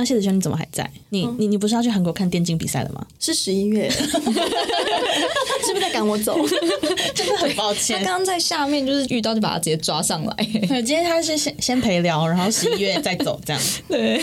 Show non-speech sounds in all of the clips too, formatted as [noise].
那谢子轩你怎么还在？你你你不是要去韩国看电竞比赛了吗？是十一月，[laughs] 是不是在赶我走？[laughs] 真的很抱他歉刚。刚在下面就是遇到就把他直接抓上来。对，今天他是先先陪聊，然后十一月再走这样。[laughs] 对，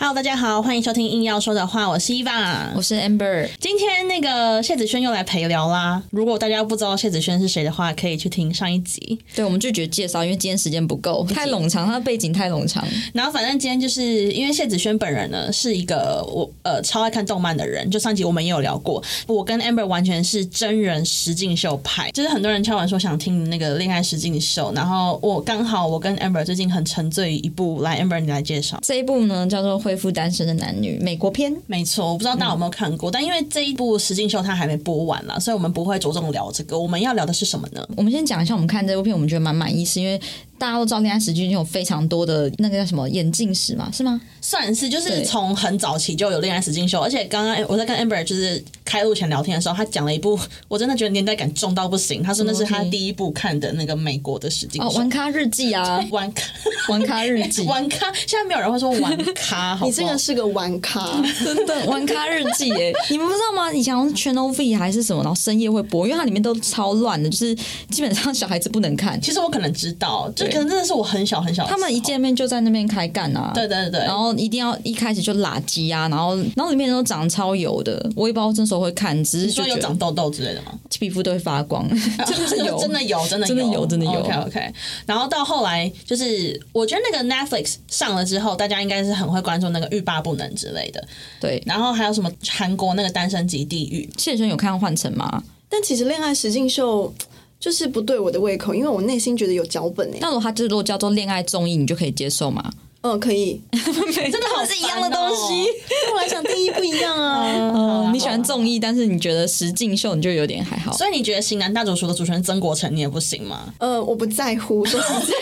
Hello，大家好，欢迎收听硬要说的话，我是伊娃，我是 Amber。今天那个谢子轩又来陪聊啦。如果大家不知道谢子轩是谁的话，可以去听上一集。对，我们拒绝介绍，因为今天时间不够，太冗长，他的背景太冗长。然后反正今天就是因为谢子轩本人呢是一个我呃超爱看动漫的人，就上集我们也有聊过，我跟 Amber 完全是真人实境秀派，就是很多人敲完说想听那个恋爱实境秀，然后我刚好我跟 Amber 最近很沉醉一部，来 Amber 你来介绍。这一部呢叫做《恢复单身的男女》美国片。没错，我不知道大家有没有看过，但因为这一部石进秀它还没播完啦，所以我们不会着重聊这个。我们要聊的是什么呢？我们先讲一下，我们看这部片，我们觉得蛮满意，是因为大家都知道恋爱实境有非常多的那个叫什么眼镜史嘛，是吗？算是就是从很早期就有恋爱实境秀，而且刚刚我在跟 Amber 就是开录前聊天的时候，他讲了一部 [laughs] 我真的觉得年代感重到不行。他说那是他第一部看的那个美国的实境哦，玩咖日记啊，[laughs] 玩咖，玩咖日记，[laughs] 玩咖，现在没有人会说玩咖，好好你这个是个玩咖，真的玩咖日记耶！你们不知道吗？以前好像 Channel V 还是什么，然后深夜会播，因为它里面都超乱的，就是基本上小孩子不能看。其实我可能知道，就对可能真的是我很小很小他们一见面就在那边开干啊，对对对，然后一定要一开始就拉鸡啊，然后然后里面都长超油的，我也不知道那时候会看，只是说有长痘痘之类的吗？皮肤都会发光，[laughs] 真的是油，真的有，真的真的有真的有 OK OK。然后到后来，就是我觉得那个 Netflix 上了之后，大家应该是很会关注那个欲罢不能之类的。对。然后还有什么韩国那个单身级地狱，谢生有看换成吗？但其实恋爱实境秀就是不对我的胃口，因为我内心觉得有脚本哎。那如果它就是如果叫做恋爱综艺，你就可以接受吗？嗯，可以，[laughs] 真真的好是一样的东西。[laughs] 对我来讲定义不一样啊。[laughs] 哦，你喜欢综艺，但是你觉得实境秀你就有点还好。所以你觉得《型男大主厨》的主持人曾国成你也不行吗？呃，我不在乎，说实在，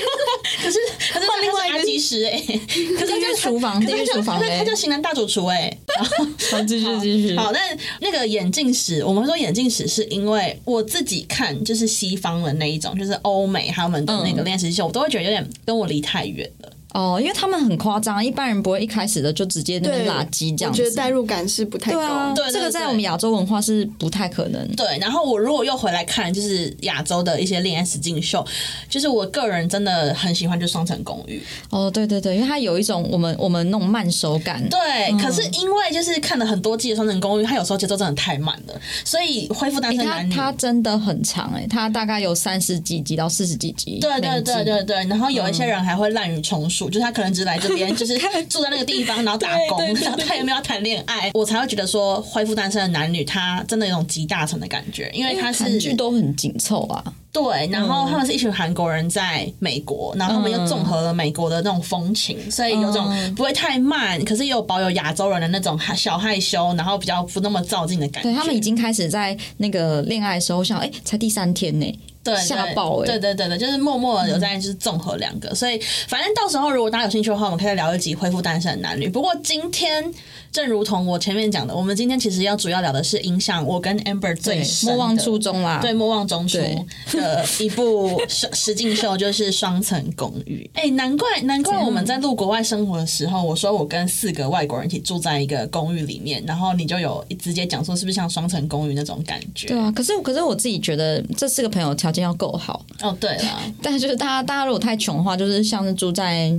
可是可是另外一个技师哎，[laughs] 可是地狱厨房他地狱厨房他叫型男大主厨哎。[laughs] 好，继续继续。好，但那个眼镜史，我们说眼镜史是因为我自己看就是西方的那一种，就是欧美他们的那个嗯恋爱实境秀，我都会觉得有点跟我离太远了。哦，因为他们很夸张，一般人不会一开始的就直接那边对，拉鸡这样子。我觉得代入感是不太对啊，高。对对这个在我们亚洲文化是不太可能。对，然后我如果又回来看，就是亚洲的一些恋爱实境秀，就是我个人真的很喜欢，就是《双层公寓》。哦，对对对，因为它有一种我们我们那种慢手感。对，可是因为就是看了很多季的《双层公寓》，它有时候节奏真的太慢了，所以恢复单身男女。它真的很长哎、它大概有三十几集到四十几集。对对对对对，然后有一些人还会滥竽充数，就是他可能只来这边，就是 [laughs] 住在那个地方，然后打工，然后他也没有谈恋爱，我才会觉得说恢复单身的男女，他真的有种集大成的感觉，因为他是韩剧都很紧凑啊。对，然后他们是一群韩国人在美国，然后他们又综合了美国的那种风情，所以有种不会太慢，可是也有保有亚洲人的那种小害羞，然后比较不那么照进的感觉。对他们已经开始在那个恋爱的时候想，哎、才第三天呢、对吓爆哎、对对对对，就是默默的有在就是综合两个，所以反正到时候如果大家有兴趣的话，我们可以再聊一集恢复单身的男女。不过今天正如同我前面讲的，我们今天其实要主要聊的是影响我跟 Amber 最莫忘初衷啦。对，莫忘中初对的一部实实境秀就是《双层公寓》。[laughs] 哎，难怪难怪我们在录国外生活的时候，我说我跟四个外国人一起住在一个公寓里面，然后你就有直接讲说是不是像双层公寓那种感觉？对啊，可是可是我自己觉得这四个朋友条件要够好，哦，对了，但是就是大家大家如果太穷的话，就是像是住在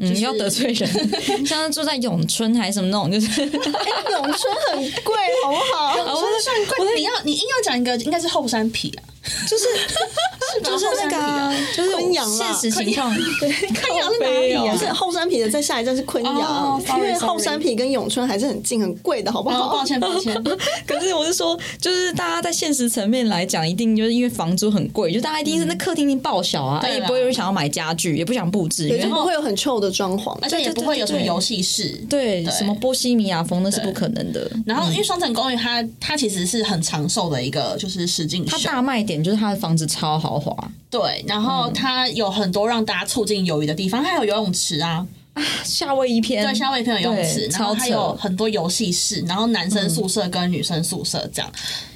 嗯、要得罪人，[laughs] 像是住在永春还是什么那种，就是永春很贵，好不好？[laughs] 永春算贵，你要你硬要讲一个，应该是后山皮啊，就是就是那个、啊、就是昆阳啦现实情况，对，昆阳是哪里啊？不是后山皮的，再下一站是昆阳哦，因为后山皮跟永春还是很近很贵的，好不哦，好？抱歉抱歉，[laughs] 可是我是说，就是大家在现实层面来讲，一定就是因为房租很贵，就大家一定是那客厅一定爆小啊，对啊也不会有人想要买家具，也不想布置，因对，就不会有很臭的装潢。而且也不会有什么游戏室，对对。什么波西米亚风那是不可能的。然后因为双层公寓它它其实是很长寿的一个就是实景秀，它大卖点就是它的房子超豪华，对，然后它有很多让大家促进友谊的地方，它还有游泳池啊，啊夏威夷片，对，夏威夷片有游泳池，然后它有很多游戏室，然后男生宿舍跟女生宿舍这样。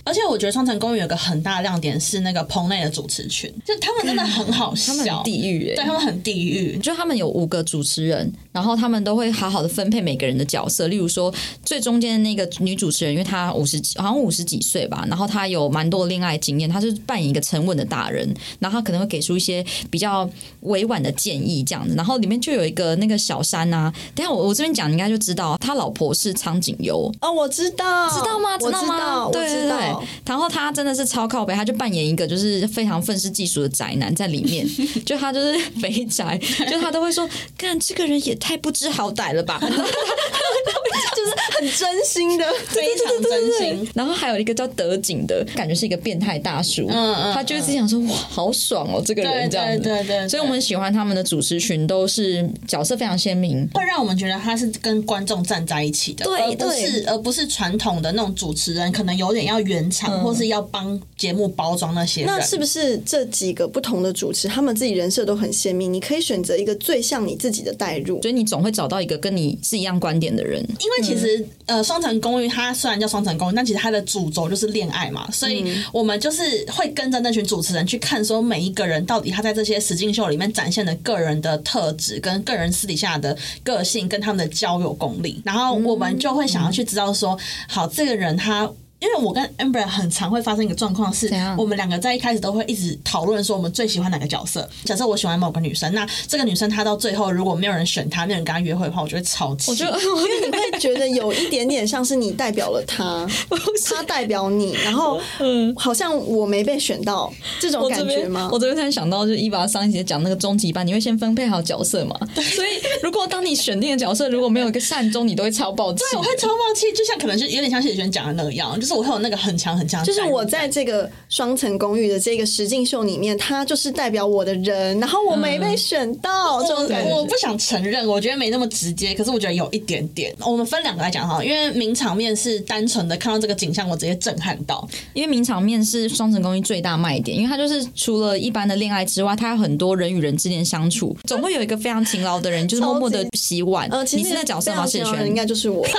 而且我觉得双城公寓有个很大的亮点是那个棚内的主持群，就他们真的很好笑，[laughs] 他们很地狱哎、对他们很地狱。就他们有五个主持人，然后他们都会好好的分配每个人的角色。例如说，最中间的那个女主持人，因为她五十几，好像五十几岁吧，然后她有蛮多恋爱经验，她是扮演一个沉稳的大人，然后她可能会给出一些比较委婉的建议这样子。然后里面就有一个那个小山啊，等下我我这边讲你应该就知道，他老婆是苍井优。哦，我知道，知道吗？知道吗？对对对。然后他真的是超靠北，他就扮演一个就是非常愤世嫉俗的宅男在里面，[laughs] 就他就是肥宅，就他都会说，看这个人也太不知好歹了吧。[laughs] 就是很真心的，[laughs] 非常真心。然后还有一个叫德景的，感觉是一个变态大叔，嗯嗯他就是想说哇，好爽哦，这个人这样子。对对对，所以我们喜欢他们的主持群，都是角色非常鲜明。会让我们觉得他是跟观众站在一起的，对而不是而不是传统的那种主持人，可能有点要圆场，或是要帮节目包装那些人。那是不是这几个不同的主持，他们自己人设都很鲜明？你可以选择一个最像你自己的代入。所以你总会找到一个跟你是一样观点的人。因为其实、呃，双层公寓它虽然叫双层公寓，但其实它的主轴就是恋爱嘛，所以我们就是会跟着那群主持人去看，说每一个人到底他在这些实境秀里面展现的个人的特质，跟个人私底下的个性，跟他们的交友功力，然后我们就会想要去知道说，好，这个人他。因为我跟 Amber 很常会发生一个状况是，我们两个在一开始都会一直讨论说我们最喜欢哪个角色。假设我喜欢某个女生，那这个女生她到最后如果没有人选她，没有人跟她约会的话，我就会超气。我觉得因为你会觉得有一点点像是你代表了她，[laughs] 她代表你，然后嗯好像我没被选到这种感觉吗我？这边突然想到，就是伊娃上一节讲那个终极班，你会先分配好角色嘛？所以如果当你选定的角色如果没有一个善终，你都会超爆气。对，我会超爆气，就像可能是有点像谢轩讲的那样，就是我会有那个很强很强就是我在这个双层公寓的这个实境秀里面，他就是代表我的人，然后我没被选到，这种感觉。我不想承认，我觉得没那么直接，可是我觉得有一点点。我们分两个来讲哈，因为名场面是单纯的看到这个景象，我直接震撼到。因为名场面是双层公寓最大卖点，因为它就是除了一般的恋爱之外，它有很多人与人之间相处，总会有一个非常勤劳的人，就是默默的洗碗。呃，其实你是那角色吗？谢非常喜欢的应？该就是我。[laughs]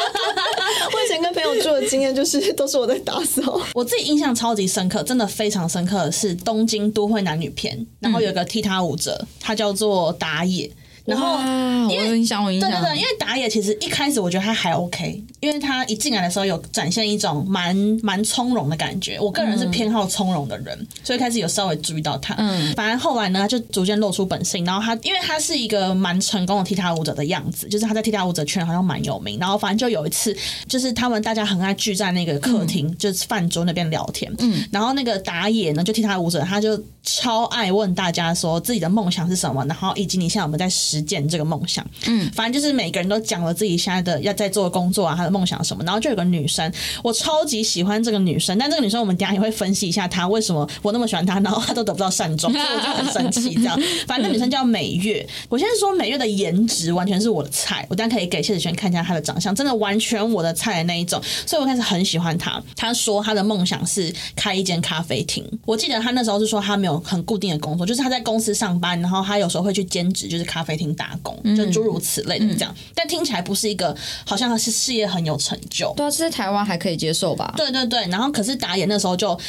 我以前跟朋友住的经验就是，都是我在打扫。[laughs] 我自己印象超级深刻，真的非常深刻的是东京都会男女篇，然后有个踢踏舞者，他叫做打野。然后哇，我有印象，我印象。对对对，因为打野其实一开始我觉得他还 OK，因为他一进来的时候有展现一种蛮蛮从容的感觉。我个人是偏好从容的人，所以开始有稍微注意到他。嗯反正后来呢，他就逐渐露出本性。然后他因为他是一个蛮成功的踢踏舞者的样子，就是他在踢踏舞者圈好像蛮有名。然后反正就有一次，就是他们大家很爱聚在那个客厅，就是饭桌那边聊天。嗯，然后那个打野呢，就踢踏舞者，他就超爱问大家说自己的梦想是什么，然后以及你现在有没有在实践这个梦想。嗯，反正就是每个人都讲了自己现在的要在做的工作啊，他的梦想什么。然后就有个女生，我超级喜欢这个女生，但这个女生我们等一下也会分析一下她为什么我那么喜欢她，然后她都得不到善终，所以我就很生气。这样，[laughs] 反正那女生叫美月。我现在说美月的颜值完全是我的菜，我等一下可以给谢子轩看一下她的长相，真的完全我的菜的那一种，所以我开始很喜欢她。她说她的梦想是开一间咖啡厅。我记得她那时候是说她没有很固定的工作，就是她在公司上班，然后她有时候会去兼职，就是咖啡厅打工，就诸如此类的这样。但听起来不是一个好像她是事业很有成就。对啊，这在台湾还可以接受吧？对对对，然后可是打野那时候就。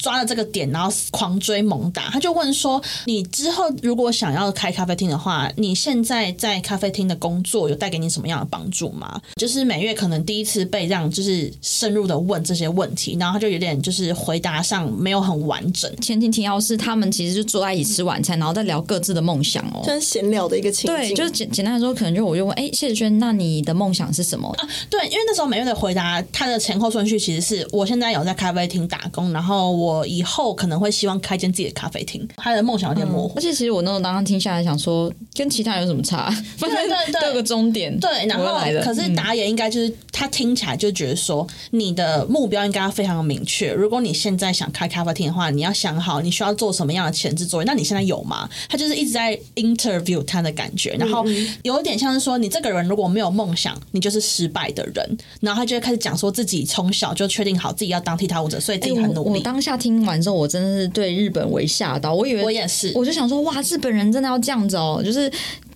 抓了这个点，然后狂追猛打。他就问说：“你之后如果想要开咖啡厅的话，你现在在咖啡厅的工作有带给你什么样的帮助吗？”就是每月可能第一次被这样就是深入的问这些问题，然后他就有点就是回答上没有很完整。前提提要是他们其实就坐在一起吃晚餐，然后再聊各自的梦想哦。真闲聊的一个情境，对，就是简简单来说，可能就我就问，哎、谢子轩，那你的梦想是什么？啊对，因为那时候每月的回答，他的前后顺序其实是我现在有在咖啡厅打工，然后我以后可能会希望开间自己的咖啡厅。他的梦想有点模糊而。且其实我那种刚刚听下来，想说跟其他人有什么差？[laughs] 反正对对都有个终点。对，然后可是嗯打野应该就是他听起来就觉得说，你的目标应该要非常的明确。如果你现在想开咖啡厅的话，你要想好你需要做什么样的前置作业。那你现在有吗？他就是一直在 interview 他的感觉，然后有一点像是说，你这个人如果没有梦想，你就是失败的人。然后他就会开始讲说自己从小就确定好自己要当踢踏舞者，所以自己很努力。我当下听完之后，我真的是对日本为吓到，我以为我也是我就想说，哇，日本人真的要这样子哦，就是。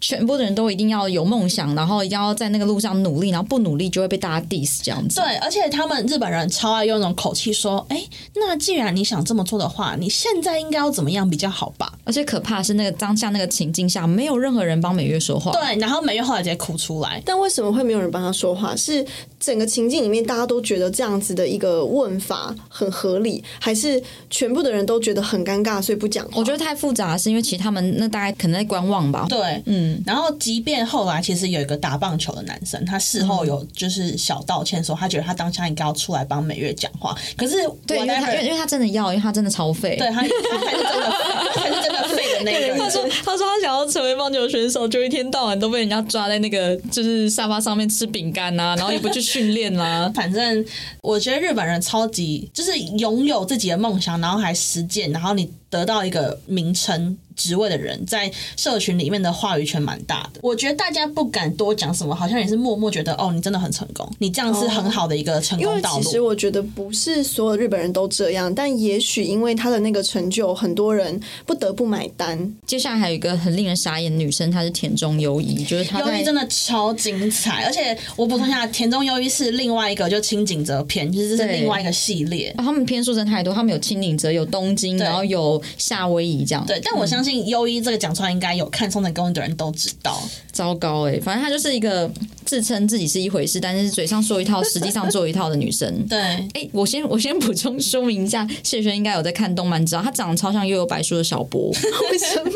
全部的人都一定要有梦想，然后一定要在那个路上努力，然后不努力就会被大家 diss 这样子。对，而且他们日本人超爱用那种口气说：“哎，那既然你想这么做的话，你现在应该要怎么样比较好吧？”而且可怕的是，那个当下那个情境下，没有任何人帮美月说话。对，然后美月后来直接哭出来。但为什么会没有人帮她说话？是整个情境里面大家都觉得这样子的一个问法很合理，还是全部的人都觉得很尴尬，所以不讲话？我觉得太复杂，是因为其实他们那大概可能在观望吧。对，嗯。然后，即便后来其实有一个打棒球的男生，他事后有就是小道歉说，他觉得他当下应该要出来帮美月讲话。可是，对，因为他因为他真的要，因为他真的超废。对他，他是真的，[laughs] 他是真的废的那个。他说，他说他想要成为棒球选手，就一天到晚都被人家抓在那个就是沙发上面吃饼干啊，然后也不去训练啦。[laughs] 反正我觉得日本人超级就是拥有自己的梦想，然后还实践，然后你得到一个名称。职位的人在社群里面的话语权蛮大的，我觉得大家不敢多讲什么，好像也是默默觉得哦，你真的很成功，你这样是很好的一个成功道路。其实我觉得不是所有日本人都这样，但也许因为他的那个成就，很多人不得不买单。接下来还有一个很令人傻眼的女生，她是田中优衣，就是她优衣真的超精彩，而且我补充一下，田中优衣是另外一个就青井泽篇，其实是另外一个系列。他们篇数真太多，他们有青井泽，有东京，然后有夏威夷这样。对，但我相信。优一这个讲出来，应该有看《松本公寓的人都知道。糟糕哎，反正她就是一个自称自己是一回事，但是嘴上说一套，实际上做一套的女生。[laughs] 对，哎，我先我先补充说明一下，谢轩应该有在看动漫，知道她长得超像悠悠白书的小波。[laughs] 为什么？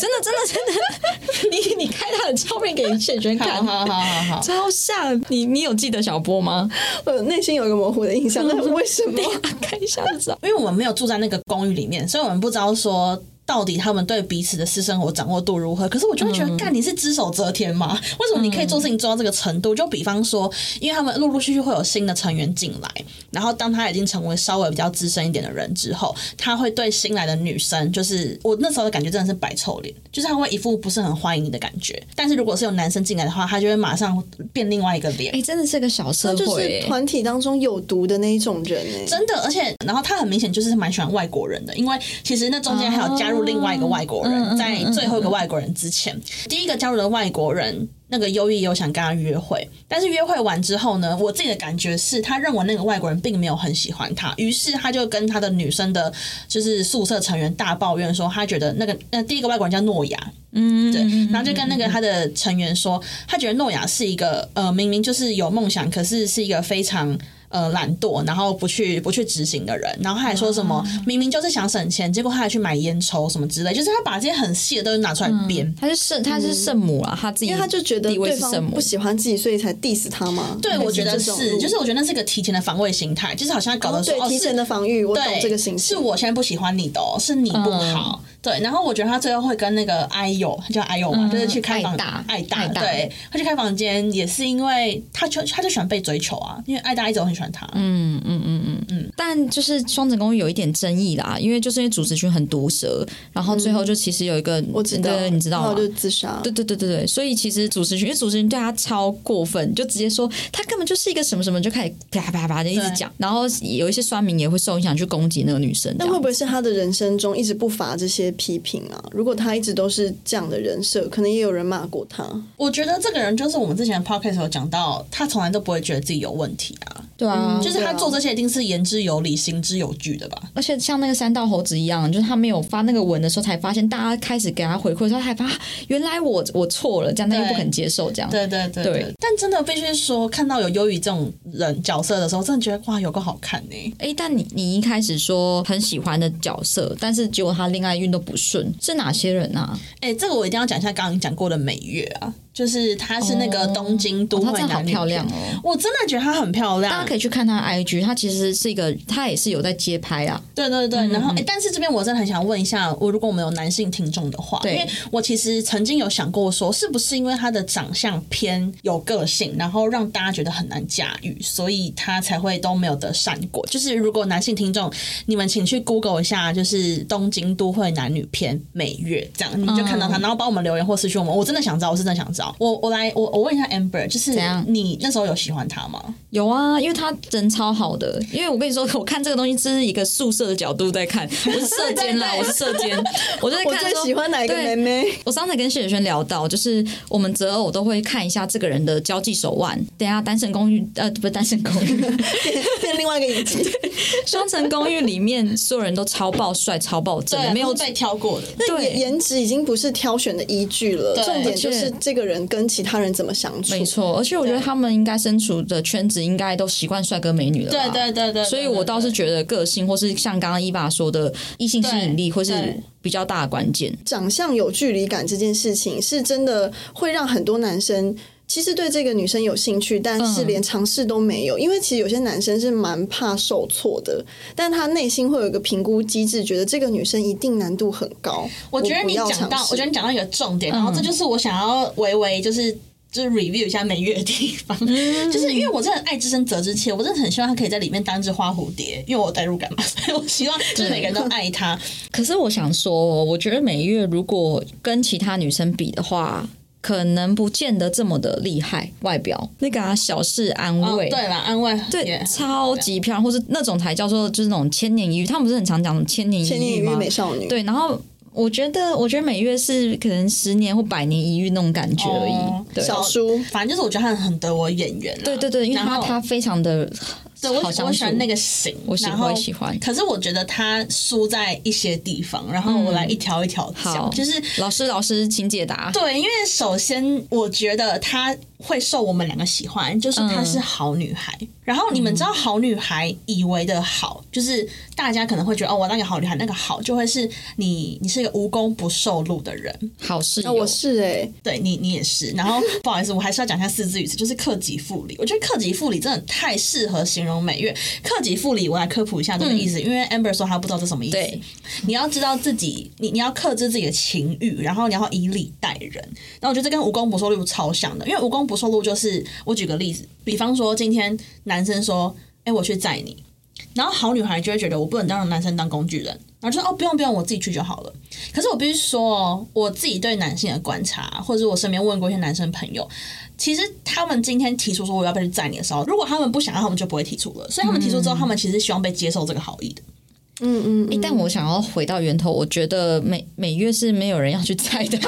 真的真的真的，[laughs] 你你开她的照片给谢轩看，好好好好，超像。你你有记得小波吗？我内心有一个模糊的印象，但是为什么？开一下子，因为我们没有住在那个公寓里面，所以我们不知道说。到底他们对彼此的私生活掌握度如何？可是我就会觉得，干你是只手遮天吗？为什么你可以做事情做到这个程度？就比方说，因为他们陆陆续续会有新的成员进来，然后当他已经成为稍微比较资深一点的人之后，他会对新来的女生，就是我那时候的感觉真的是摆臭脸，就是他会一副不是很欢迎你的感觉。但是如果是有男生进来的话，他就会马上变另外一个脸。哎，真的是个小社会，团体当中有毒的那一种人哎，真的。而且，然后他很明显就是蛮喜欢外国人的，因为其实那中间还有加入另外一个外国。人在最后一个外国人之前，第一个加入的外国人，那个优异有想跟他约会，但是约会完之后呢，我自己的感觉是他认为那个外国人并没有很喜欢他，于是他就跟他的女生的，就是宿舍成员大抱怨说，他觉得那个那第一个外国人叫诺亚，嗯，对，然后就跟那个他的成员说，他觉得诺亚是一个呃，明明就是有梦想，可是是一个非常。呃，懒惰，然后不去不去执行的人，然后他还说什么明明就是想省钱，结果他还去买烟抽什么之类，就是他把这些很细的东西拿出来编。他是圣，他是圣母啊，他自己，因为他就觉得对方不喜欢自己，所以才 diss 他嘛？对，我觉得是，就是我觉得那是个提前的防卫心态，就是好像搞得说提前的防御，我懂这个心是我现在不喜欢你的，是你不好。对，然后我觉得他最后会跟那个爱友，叫爱友嘛，就是去开房爱大，对，他去开房间也是因为他就他就喜欢被追求啊，因为爱大一直都很喜欢他。嗯嗯嗯嗯嗯。但就是双子公寓有一点争议啦，因为就是因为主持群很毒舌，然后最后就其实有一个我知道，你知道吗？就自杀。对对对对对，所以其实主持群因为主持群对他超过分，就直接说他根本就是一个什么什么，就开始啪啪啪的一直讲，然后有一些酸民也会受影响去攻击那个女生。那会不会是他的人生中一直不乏这些？批评啊！如果他一直都是这样的人设，可能也有人骂过他。我觉得这个人就是我们之前 podcast 有讲到，他从来都不会觉得自己有问题啊。对啊，就是他做这些一定是言之有理、行之有据的吧。而且像那个三道猴子一样，就是他没有发那个文的时候，才发现大家开始给他回馈，说害怕原来我我错了，这样他又不肯接受这样。对对对。但真的必须说，看到有忧郁这种人角色的时候，真的觉得哇，有个好看呢。哎，但你你一开始说很喜欢的角色，但是结果他恋爱运都不顺，是哪些人啊？哎，这个我一定要讲一下，刚刚讲过的美月啊。就是她是那个东京都会男漂亮哦，我真的觉得她很漂亮。大家可以去看她 IG，她其实是一个，她也是有在街拍啊。对对对，然后哎，但是这边我真的很想问一下，我如果我们有男性听众的话，因为我其实曾经有想过说，是不是因为她的长相偏有个性，然后让大家觉得很难驾驭，所以她才会都没有得善果。就是如果男性听众，你们请去 Google 一下，就是东京都会男女篇美月，这样你就看到她，然后帮我们留言或私讯我们。我真的想知道，我是真的想知道。好，我我来我我问一下 Amber，就是怎样你那时候有喜欢他吗？有啊，因为他人超好的。因为我跟你说，[laughs] 我看这个东西，这是一个宿舍的角度在看，我是射箭啦，[laughs] 对对我是射箭，[laughs] 我就在我最看说喜欢哪一个妹妹？我上次跟谢雪轩聊到，就是我们择偶都会看一下这个人的交际手腕。等一下，单身公寓呃不是单身公寓，变另外一个影集。双层公寓里面所有人都超爆帅、超爆正的，没有被挑过的。那颜颜值已经不是挑选的依据了，重点就是这个人跟其他人怎么相处。没错。而且我觉得他们应该身处的圈子应该都习惯帅哥美女了吧，对对对对，所以我倒是觉得个性，或是像刚刚伊爸说的异性吸引力，对会是比较大的关键。长相有距离感这件事情，是真的会让很多男生。其实对这个女生有兴趣，但是嗯连尝试都没有，因为其实有些男生是蛮怕受挫的，但他内心会有一个评估机制，觉得这个女生一定难度很高。我觉得你讲到，我觉得你讲到一个重点，嗯然后这就是我想要微微就是。就是 review 一下美月的地方，嗯就是因为我真的爱之深责之切，我真的很希望他可以在里面当一只花蝴蝶，因为我代入感嘛，所以我希望就是每个人都爱他。可是我想说哦，我觉得美月如果跟其他女生比的话，可能不见得这么的厉害。外表那个啊，小事安哦，慰。对了，安慰对也超级漂亮，或是那种才叫做就是那种千年一遇，他们不是很常讲千年千年一遇吗？美少女，对，然后我觉得，我觉得美月是可能十年或百年一遇那种感觉而已。哦对，小叔反正就是我觉得他很得我眼缘啦。对对对，因为他他非常的对我我喜欢那个型，我喜然后喜欢。可是我觉得他输在一些地方，然后我来一条一条讲，好。就是老师老师请解答。对，因为首先我觉得她会受我们两个喜欢，就是她是好女孩。然后你们知道，好女孩以为的好，就是大家可能会觉得哦，我那个好女孩，那个好就会是你，你是一个无功不受禄的人。好室友，啊，我是哎、对你，你也是。然后不好意思，我还是要讲一下四字语词，就是克己复礼。我觉得克己复礼真的太适合形容美月。克己复礼，我来科普一下这个意思，因为 Amber 说她不知道这什么意思对。你要知道自己，你你要克制自己的情欲，然后你要以礼待人。然后我觉得这跟无功不受禄超像的，因为无功不受禄就是我举个例子，比方说今天男生说：“哎、我去载你。”然后好女孩就会觉得我不能让男生当工具人，然后就说哦不用不用，我自己去就好了。可是我必须说哦，我自己对男性的观察，或者是我身边问过一些男生朋友，其实他们今天提出说我要不要去载你的时候，如果他们不想要，他们就不会提出了。所以他们提出之后，他们其实希望被接受这个好意的。嗯嗯诶但我想要回到源头，我觉得每每月是没有人要去载的。[laughs]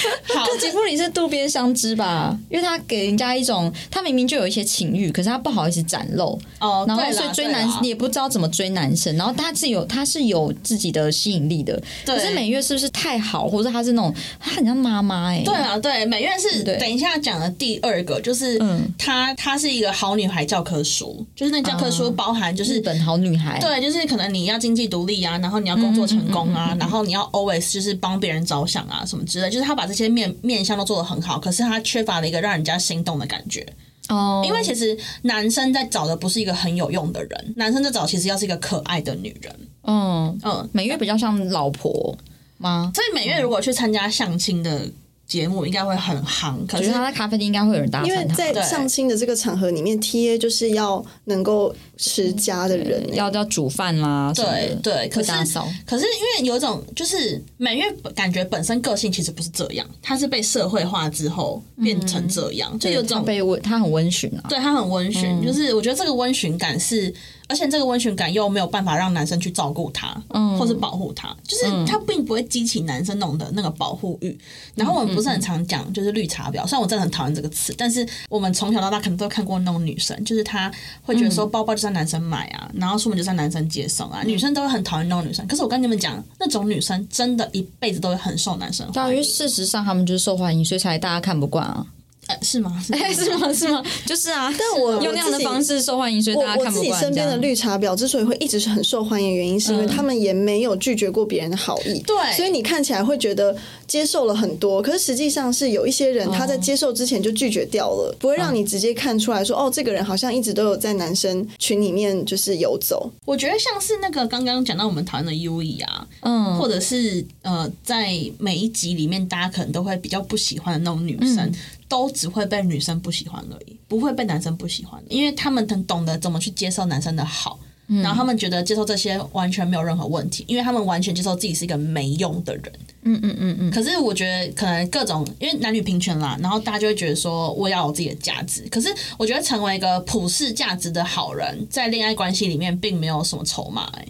[laughs] 好，克己复礼是渡边相知吧？因为他给人家一种，他明明就有一些情欲，可是他不好意思展露，哦，然后所以追男也不知道怎么追男生，然后他是有他是有自己的吸引力的。对可是美月是不是太好，或者他是那种他很像妈妈哎？对啊，对，美月是等一下讲的第二个，就是嗯她她是一个好女孩教科书，就是那教科书包含就是日本好女孩。对，就是可能你要经济独立啊，然后你要工作成功啊，然后你要 always 就是帮别人着想啊，什么之类，就是他把这些面面相都做得很好，可是他缺乏了一个让人家心动的感觉。哦，因为其实男生在找的不是一个很有用的人，男生在找其实要是一个可爱的女人。嗯，嗯，美月比较像老婆吗？所以美月如果去参加相亲的节目，应该会很夯。可是他在咖啡厅应该会有人搭因为讪他，对在相亲的这个场合里面，T A 就是要能够持家的人、欸要要煮饭啦，对对，可打扫。可是因为有一种就是美月感觉本身个性其实不是这样，她是被社会化之后变成这样，就有他种被温，他很温驯啊。对他很温驯，嗯就是我觉得这个温驯感是，而且这个温泉感又没有办法让男生去照顾他，嗯或是保护他，就是他并不会激起男生那种的那个保护欲。然后我们不是很常讲就是绿茶婊，虽然我真的很讨厌这个词，但是我们从小到大可能都看过那种女生，就是她会觉得说包包就是男生买啊，然后出门就是男生接送啊，女生都会很讨厌那种女生。可是我跟你们讲，那种女生真的一辈子都会很受男生对啊，因为欢迎，事实上他们就是受欢迎，所以才大家看不惯啊。呃是吗？[laughs] 哎，是吗？是吗？[laughs] 就是啊，但我用那样的方式受欢迎，所以我我大家看不惯。自己身边的绿茶婊之所以会一直是很受欢迎，原因是因为他们也没有拒绝过别人的好意。对所以你看起来会觉得接受了很多，可是实际上是有一些人他在接受之前就拒绝掉了，不会让你直接看出来说，哦，这个人好像一直都有在男生群里面就是游走。我觉得像是那个刚刚讲到我们讨厌的 U E 啊，嗯，或者是呃，在每一集里面，大家可能都会比较不喜欢的那种女生，嗯都只会被女生不喜欢而已，不会被男生不喜欢，因为他们能懂得怎么去接受男生的好。然后他们觉得接受这些完全没有任何问题，因为他们完全接受自己是一个没用的人。嗯嗯嗯嗯，可是我觉得可能各种因为男女平权啦，然后大家就会觉得说我要有自己的价值。可是我觉得成为一个普世价值的好人，在恋爱关系里面并没有什么筹码、欸。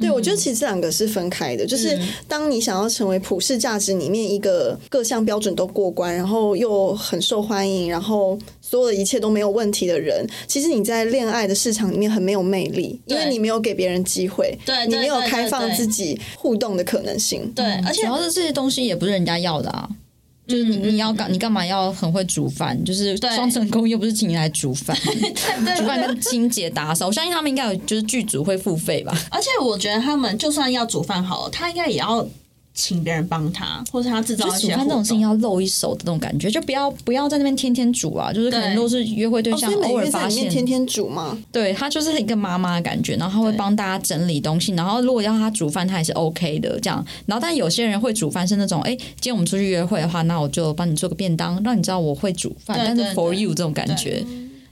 对，我觉得其实这两个是分开的，就是当你想要成为普世价值里面一个各项标准都过关，然后又很受欢迎，然后所有的一切都没有问题的人，其实你在恋爱的市场里面很没有魅力，因为你没有给别人机会，对你没有开放自己互动的可能性。对，而且主要是这些东西也不是人家要的啊。就是你，你要干，你干嘛要很会煮饭？就是双成功又不是请你来煮饭，[laughs] 对 [laughs] 煮饭跟清洁打扫。我相信他们应该有，就是剧组会付费吧？而且我觉得他们就算要煮饭好了，他应该也要请别人帮他，或是他制造一些饭这种事情要露一手的那种感觉，就不要不要在那边天天煮啊，就是可能对都是约会对哦，象所以每偶尔发个月在里面现，天天煮吗？对他就是一个妈妈的感觉，然后他会帮大家整理东西，然后如果要他煮饭，他也是 OK 的这样。然后但有些人会煮饭是那种，哎，今天我们出去约会的话，那我就帮你做个便当，让你知道我会煮饭，但是 for you 这种感觉，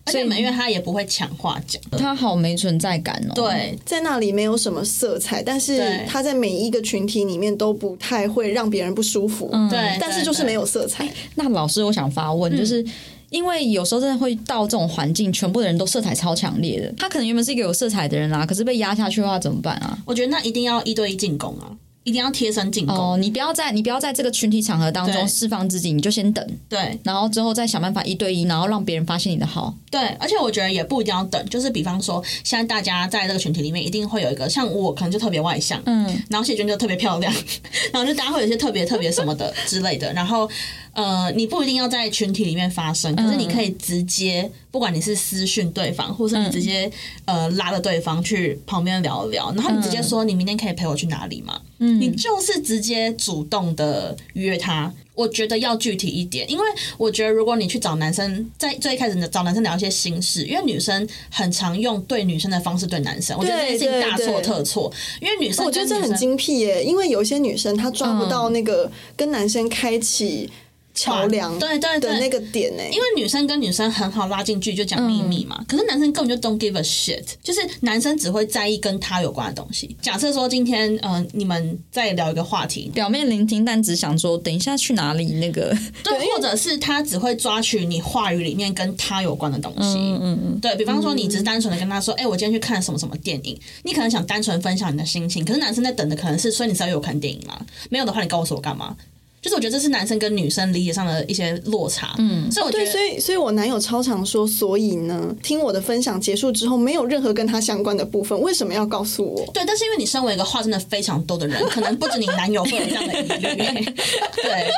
而且每月他也不会抢话讲。他好没存在感哦。对，在那里没有什么色彩，但是他在每一个群体里面都不太会让别人不舒服。对，但是就是没有色彩。那老师，我想发问，就是因为有时候真的会到这种环境，全部的人都色彩超强烈的，他可能原本是一个有色彩的人啦，可是被压下去的话怎么办啊？我觉得那一定要一对一进攻啊，一定要贴身进攻。哦，你不要在你不要在这个群体场合当中释放自己，你就先等，对。然后之后再想办法一对一，然后让别人发现你的好。对，而且我觉得也不一定要等，就是比方说，现在大家在这个群体里面一定会有一个，像我可能就特别外向，嗯，然后谢娟就特别漂亮，[laughs] 然后就大家会有一些特别特别什么的 [laughs] 之类的，然后呃，你不一定要在群体里面发生，可是你可以直接，不管你是私讯对方，或是你直接、呃拉着对方去旁边聊一聊，然后你直接说你明天可以陪我去哪里吗？嗯，你就是直接主动的约他。我觉得要具体一点，因为我觉得如果你去找男生，在最一开始找男生聊一些心事，因为女生很常用对女生的方式对男生，我觉得这件事情大错特错，因为女生我觉得这很精辟耶，因为有一些女生她抓不到那个跟男生开启桥梁对对对那个点呢，因为女生跟女生很好拉进去就讲秘密嘛，可是男生根本就 don't give a shit，就是男生只会在意跟他有关的东西。假设说今天呃你们在聊一个话题，表面聆听，但只想说等一下去哪里那个。对，或者是他只会抓取你话语里面跟他有关的东西。嗯嗯，对比方说，你只是单纯的跟他说，哎、我今天去看什么什么电影，你可能想单纯分享你的心情，可是男生在等的可能是，所以你是要有看电影吗？没有的话，你告诉我干嘛？就是我觉得这是男生跟女生理解上的一些落差。嗯，所以我觉对，得所以所以我男友超常说，所以呢，听我的分享结束之后，没有任何跟他相关的部分，为什么要告诉我？对，但是因为你身为一个话真的非常多的人，可能不止你男友会有这样的疑虑。[laughs] 对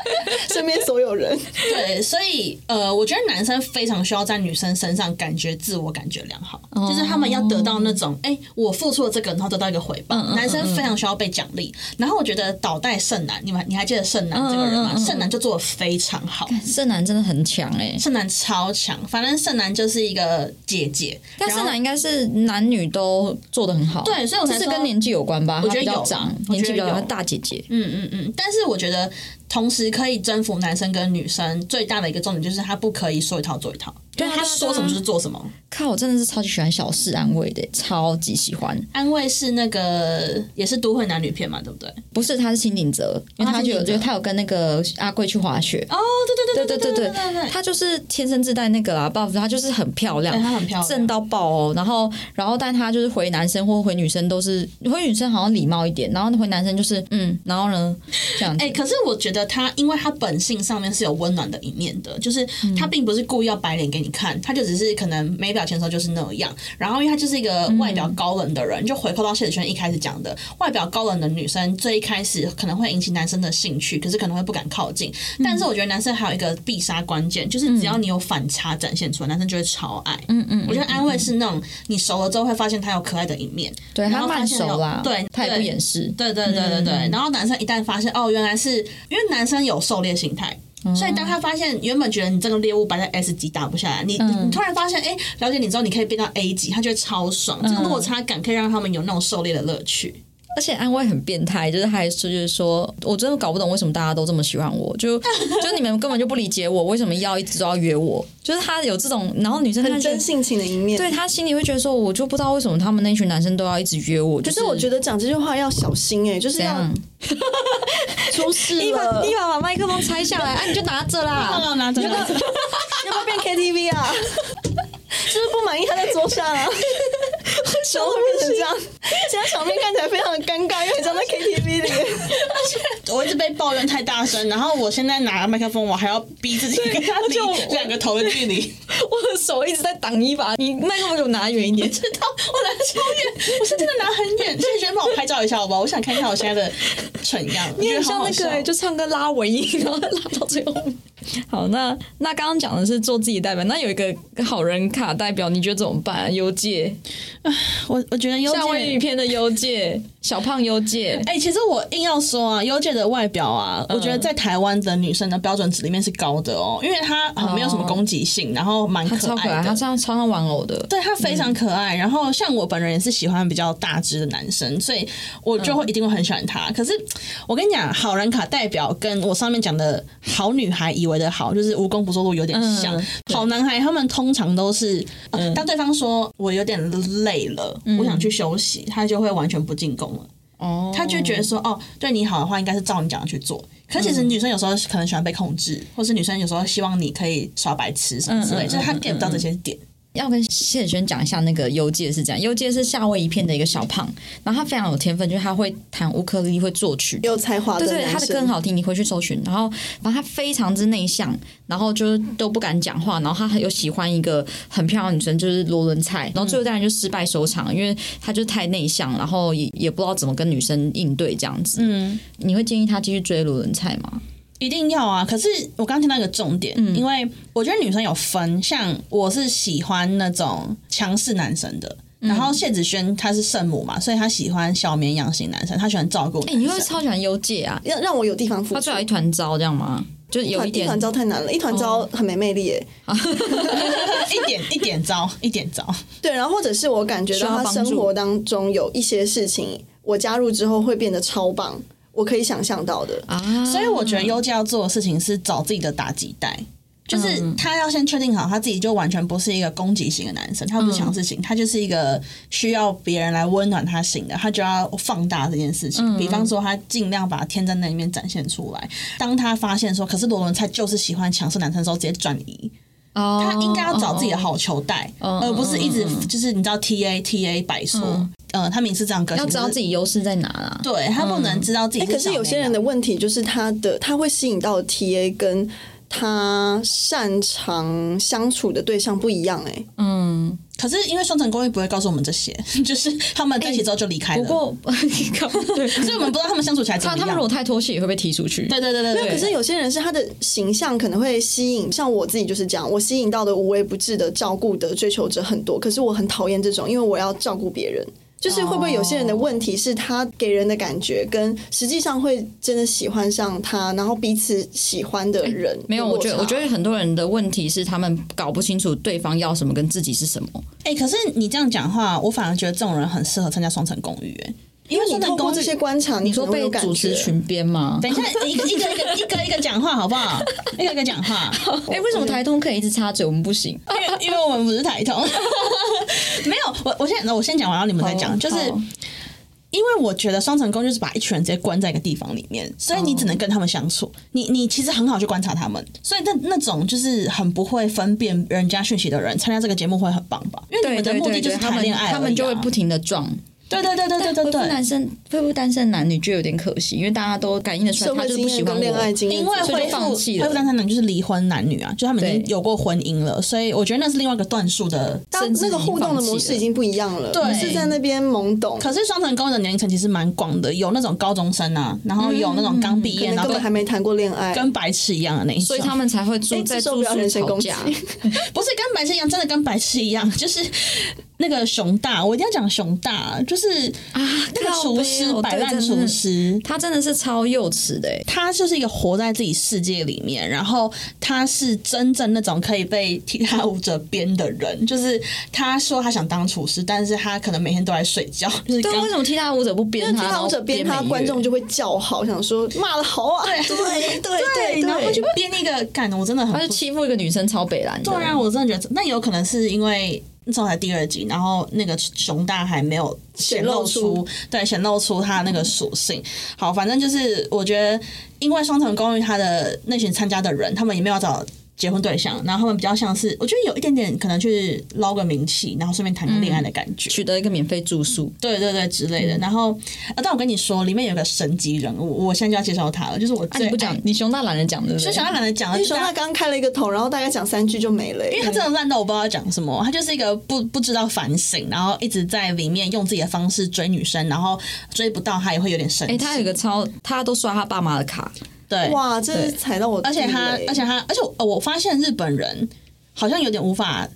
身边所有人，对，所以呃，我觉得男生非常需要在女生身上感觉自我感觉良好，就是他们要得到那种，哎、我付出了这个，然后得到一个回报。男生非常需要被奖励。然后我觉得倒带剩男，你们你还记得剩男这个人吗？嗯嗯嗯嗯盛男就做的非常好。盛男真的很强哎、盛男超强，反正盛男就是一个姐姐，但盛男应该是男女都做的很好，对所以我是说跟年纪有关吧？我觉得有长，我觉得年纪比较大姐姐。嗯嗯嗯，但是我觉得同时可以征服男生跟女生最大的一个重点就是他不可以说一套做一套，对他说什么就是做什么。靠，我真的是超级喜欢小事安慰的，超级喜欢。安慰是那个也是都会男女片嘛，对不对？不是，他是秦景泽，因为他就有哦他有跟那个阿贵去滑雪。哦，对对对对对对对，他就是天生自带那个啦，buff，他就是很漂亮，对她很漂亮正到爆哦。然后，然后，但他就是回男生或回女生都是回女生好像礼貌一点，然后回男生就是嗯，然后呢这样。哎、可是我觉得他，因为他本性上面是有温暖的一面的，就是嗯他并不是故意要摆脸给你看，他就只是可能没表情的时候就是那样。然后，因为他就是一个外表高冷的人，就回扣到谢子轩一开始讲的，外表高冷的女生最一开始可能会引起男生的兴趣，可是可能会不敢靠近。嗯但是我觉得男生还有一个必杀关键，就是只要你有反差展现出来，男生就会超爱。嗯嗯，我觉得安慰是那种你熟了之后会发现他有可爱的一面，对他慢熟啦，对，他也不对掩饰。对对对对对，然后男生一旦发现哦，原来是因为男生有狩猎心态。所以当他发现原本觉得你这个猎物摆在 S 级打不下来，你、你你突然发现哎，了解你之后你可以变到 A 级，他觉得超爽。这个落差感可以让他们有那种狩猎的乐趣。而且安慰很变态，就是他还是就是说我真的搞不懂为什么大家都这么喜欢我，就 [laughs] 就你们根本就不理解我，为什么要一直都要约我？就是他有这种，然后女生很真性情的一面。对他心里会觉得说，我就不知道为什么他们那群男生都要一直约我。就可是我觉得讲这句话要小心哎、就是要？[laughs] 出事你把了，你把把麦克风拆下来，啊，你就拿着啦。哦，拿着拿着，要不要变 KTV 啊？是不是不满意他在桌上啊？[laughs] 怎么会变成这样？现在场面看起来非常的尴尬，因为很像在 KTV 里。[laughs] 我一直被抱怨太大声，然后我现在拿麦克风，我还要逼自己跟他离就两个头的距离。[laughs] 我的手一直在挡一把，你麦克风给我拿远一点。知道我拿超远，我是真的拿很远。谢谢轩帮我拍照一下好不好？我想看一下我现在的蠢样，我你很像那个、欸，就唱歌拉尾音，然后拉到最后面。[laughs] 好，那那刚刚讲的是做自己代表，那有一个好人卡代表，你觉得怎么办？幽界，我我觉得优夏威夷介。片的优界，[laughs] 小胖优界，哎、其实我硬要说啊，优介的外表啊，我觉得在台湾的女生的标准值里面是高的哦，因为她很没有什么攻击性，然后蛮他超可爱，可爱的他。这样超像玩偶的。对她非常可爱，然后像我本人也是喜欢比较大只的男生，所以我就会一定会很喜欢他。可是我跟你讲，好人卡代表跟我上面讲的好女孩以为的好，就是无功不受禄有点像。嗯好男孩他们通常都是，呃当对方说我有点累了，我想去休息，他就会完全不进攻了。哦，他就觉得说，哦，对你好的话，应该是照你讲的去做。可其实女生有时候可能喜欢被控制，或是女生有时候希望你可以耍白痴什么之类，就是他 get 不到这些点。要跟谢子轩讲一下那个优介是这样，优介是夏威夷片的一个小胖，然后他非常有天分，就是他会弹乌克丽丽，会作曲，有才华的对对，他的歌很，好听，你回去搜寻。然后，反正他非常之内向，然后就是都不敢讲话。然后他很有喜欢一个很漂亮的女生，就是罗伦菜。然后最后当然就失败收场，因为他就是太内向，然后也也不知道怎么跟女生应对这样子。嗯，你会建议他继续追罗伦菜吗？一定要啊！可是我刚刚听到一个重点，嗯因为我觉得女生有分，像我是喜欢那种强势男生的。嗯然后谢子轩他是圣母嘛，所以他喜欢小绵羊型男生，他喜欢照顾男哎、生。你会超喜欢幽界啊？让让我有地方付出他最。好一团糟这样吗？就有一点一团糟太难了，一团糟很没魅力耶。[laughs] 一点一点糟，一点糟。对，然后或者是我感觉到他生活当中有一些事情，我加入之后会变得超棒，我可以想象到的。啊，所以我觉得优佳要做的事情是找自己的打击带。就是嗯他要先确定好，他自己就完全不是一个攻击型的男生，他不是强势型，他就是一个需要别人来温暖他型的，他就要放大这件事情。嗯比方说，他尽量把天真那一面展现出来。当他发现说，可是罗伦菜就是喜欢强势男生的时候，直接转移。哦，他应该要找自己的好球带，哦而不是一直就是你知道 T A T A 摆说，呃，他明是这样个性，要知道自己优势在哪啦。对他不能知道自己哎，可是有些人的问题就是他的他会吸引到 TA 跟他擅长相处的对象不一样哎。嗯，可是因为双层公寓不会告诉我们这些，[laughs] 就是他们在一起之后就离开了。不过你 [laughs] 所以我们不知道他们相处起来怎么样。他他们如果太脱戏，也会被踢出去。对对对对对，可是有些人是他的形象可能会吸引，像我自己就是这样，我吸引到的无微不至的照顾的追求者很多，可是我很讨厌这种，因为我要照顾别人。就是会不会有些人的问题是他给人的感觉跟实际上会真的喜欢上他，然后彼此喜欢的人没有，我觉得我觉得得很多人的问题是他们搞不清楚对方要什么跟自己是什么。哎、可是你这样讲话，我反而觉得这种人很适合参加双层公寓、哎，因因为你透过这些观察，你你说被主持群编吗？等一下，[laughs] 一个一个一个一个一个讲话好不好？[laughs] 一个一个讲话，[laughs] 哎、为什么台通可以一直插嘴，我们不行？因为因为我们不是台通，没有我我先我先讲完，然后你们再讲，就是。因为我觉得双层公寓就是把一群人直接关在一个地方里面，所以你只能跟他们相处。你你其实很好去观察他们，所以那那种就是很不会分辨人家讯息的人，参加这个节目会很棒吧？因为你对们的目的就是他们谈恋爱他们就会不停的撞。对对对对对对对。男生恢复单身男女就有点可惜，因为大家都感应得出来，他就是不喜欢恋爱我。经验，因为放弃了恢复单身男就是离婚男女啊，就他们已经有过婚姻了，所以我觉得那是另外一个段数的。当那个互动的模式已经不一样了，对是在那边懵懂，可是双层公寓的年龄层其实蛮广的，有那种高中生啊，然后有那种刚毕业，根然后跟本还没谈过恋爱，跟白痴一样的那一种，所以他们才会住哎在住宿人身攻击吵架。[laughs] 不是跟白痴一样，真的跟白痴一样，就是那个熊大，我一定要讲熊大，就是啊，那个厨师摆烂厨师，他真的是超幼稚的、欸，他就是一个活在自己世界里面，然后他是真正那种可以被踢踏舞者编的人，就是他说他想当厨师，但是他可能每天都在睡觉，就是对，刚为什么踢踏舞者不编他？为踢踏舞者编他，观众就就会叫好，想说骂的好啊，对对对然后他就编一个干，我真的很他就欺负一个女生超北蓝。对啊，我真的觉得那有可能是因为那时候才第二集，然后那个熊大还没有显露出，对，显露出它那个属性。好，反正就是我觉得，因为双层公寓它的那群参加的人，他们也没有找。结婚对象，然后他们比较像是，我觉得有一点点可能去捞个名气，然后顺便谈个恋爱的感觉。取得一个免费住宿，对对对之类的。然后，呃，但我跟你说，里面有个神级人物，我现在就要介绍他了，就是我你不讲，你熊大懒得讲，对不对？就想要懒得讲了，就是大家因为熊大刚开了一个头，然后大概讲三句就没了、因为他真的烂到我不知道要讲什么，他就是一个不不知道反省，然后一直在里面用自己的方式追女生，然后追不到他也会有点生气。哎、他有一个超，他都刷他爸妈的卡，对，哇，这是踩到我而且他，而且他，而且我发现日本人好像有点无法。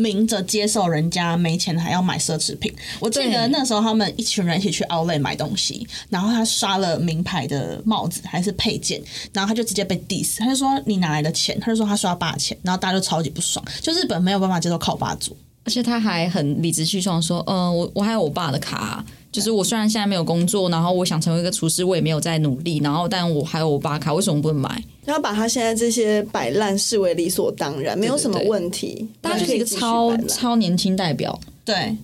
明着接受人家没钱还要买奢侈品，我记得那时候他们一群人一起去 Outlet 买东西，然后他刷了名牌的帽子还是配件，然后他就直接被 diss，他就说你哪来的钱？他就说他刷爸钱，然后大家就超级不爽，就日本没有办法接受靠爸族，而且他还很理直气壮说，嗯、我我还有我爸的卡啊、就是我虽然现在没有工作，然后我想成为一个厨师，我也没有在努力，然后但我还有我爸卡，为什么不能买？要把他现在这些摆烂视为理所当然，没有什么问题。大家就是一个超超年轻代表。对，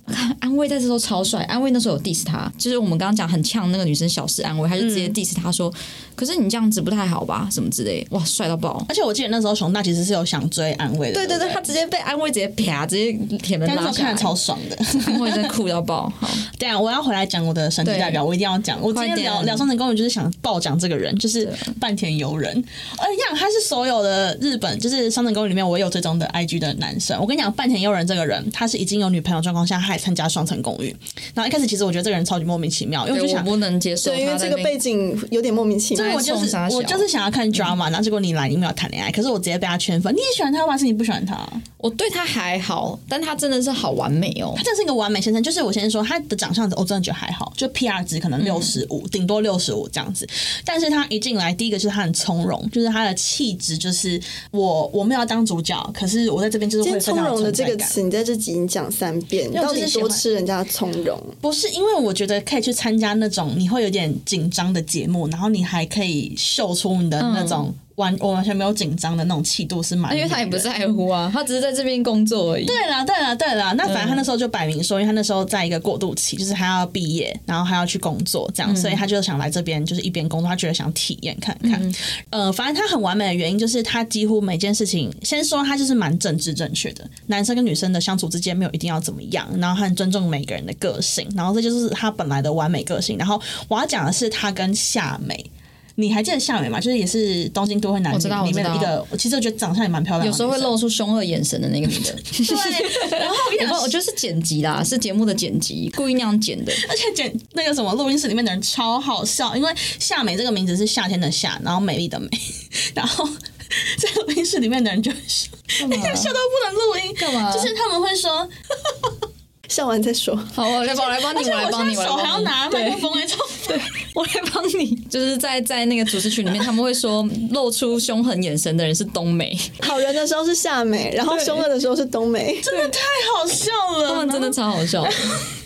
安慰在这时候超帅，安慰那时候有 diss 他，就是我们刚刚讲很呛那个女生小事安慰，他就直接 diss 他说，可是你这样子不太好吧，什么之类，哇，帅到爆。而且我记得那时候熊大其实是有想追安慰的，对对对对，他直接被安慰直接啪，直接铁门拉下来，看超爽的。安慰真的酷到爆。好，[laughs] 对啊，我要回来讲我的神级代表，我一定要讲。我今天聊聊双城公寓，就是想爆讲这个人，就是半田游人。呃，一样，他是所有的日本，就是双城公寓里面我有追踪的 IG 的男生。我跟你讲，半田游人这个人，他是已经有女朋友状况下，他还参加双层公寓。然后一开始其实我觉得这个人超级莫名其妙，因为我就想。我不能接受对，因为这个背景有点莫名其妙对，。我就是我就是想要看 drama，然后结果你来，你没有谈恋爱，可是我直接被他圈粉。你也喜欢他吗？是你不喜欢他？我对他还好，但他真的是好完美哦他。真的是一个完美先生。就是我先说他的长相，我真的觉得还好，就 PR 值可能六十五，顶多六十五这样子。但是他一进来，第一个就是他很从容，就是他的气质，就是我我没有要当主角，可是我在这边就是今会从容的这。个词，你在这集已经讲三遍，你为我到底多就是喜欢吃人家的从容？不是因为我觉得可以去参加那种你会有点紧张的节目，然后你还可以秀出你的那种完、我完全没有紧张的那种气度，是蛮因为他也不在乎啊，他只是在这边工作而已。对啦，对啦，对啦。那反正他那时候就摆明说，因为他那时候在一个过渡期，就是他要毕业，然后还要去工作，这样，所以他就想来这边，就是一边工作，他觉得想体验看看。呃，反正他很完美的原因就是他几乎每件事情，先说他就是蛮政治正确的，男生跟女生的相处之间没有一定要怎么样，然后他很尊重每个人的个性，然后这就是他本来的完美个性。然后我要讲的是他跟夏美。你还记得夏美吗？就是也是《东京都会男女里面的一个，我其实我觉得长相也蛮漂亮的，有时候会露出凶恶眼神的那个女的，[laughs] 对，然后我跟你讲我觉得是剪辑啦，是节目的剪辑，故意那样剪的。而且剪那个什么录音室里面的人超好笑，因为夏美这个名字是夏天的夏，然后美丽的美，[laughs] 然后在录音室里面的人就会说，那个 [laughs] 笑到不能录音，干嘛？就是他们会说，笑完再说。好，我来帮，我来帮你，我我来帮你，我手还要我来帮你。对拿麦克，风哎，超对，我来帮你。就是在在那个主持群里面，他们会说露出凶狠眼神的人是冬梅，好人的时候是夏美，然后凶恶的时候是冬梅。真的太好笑了，他们真的超好笑。